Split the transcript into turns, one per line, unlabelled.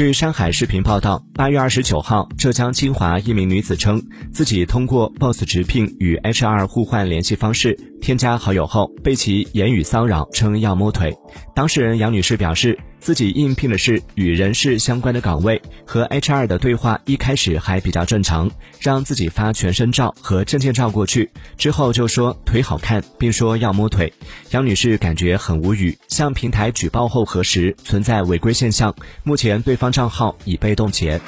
据上海视频报道，八月二十九号，浙江金华一名女子称，自己通过 Boss 直聘与 HR 互换联系方式，添加好友后被其言语骚扰，称要摸腿。当事人杨女士表示，自己应聘的是与人事相关的岗位，和 HR 的对话一开始还比较正常，让自己发全身照和证件照过去，之后就说腿好看，并说要摸腿。杨女士感觉很无语，向平台举报后核实存在违规现象，目前对方账号已被冻结。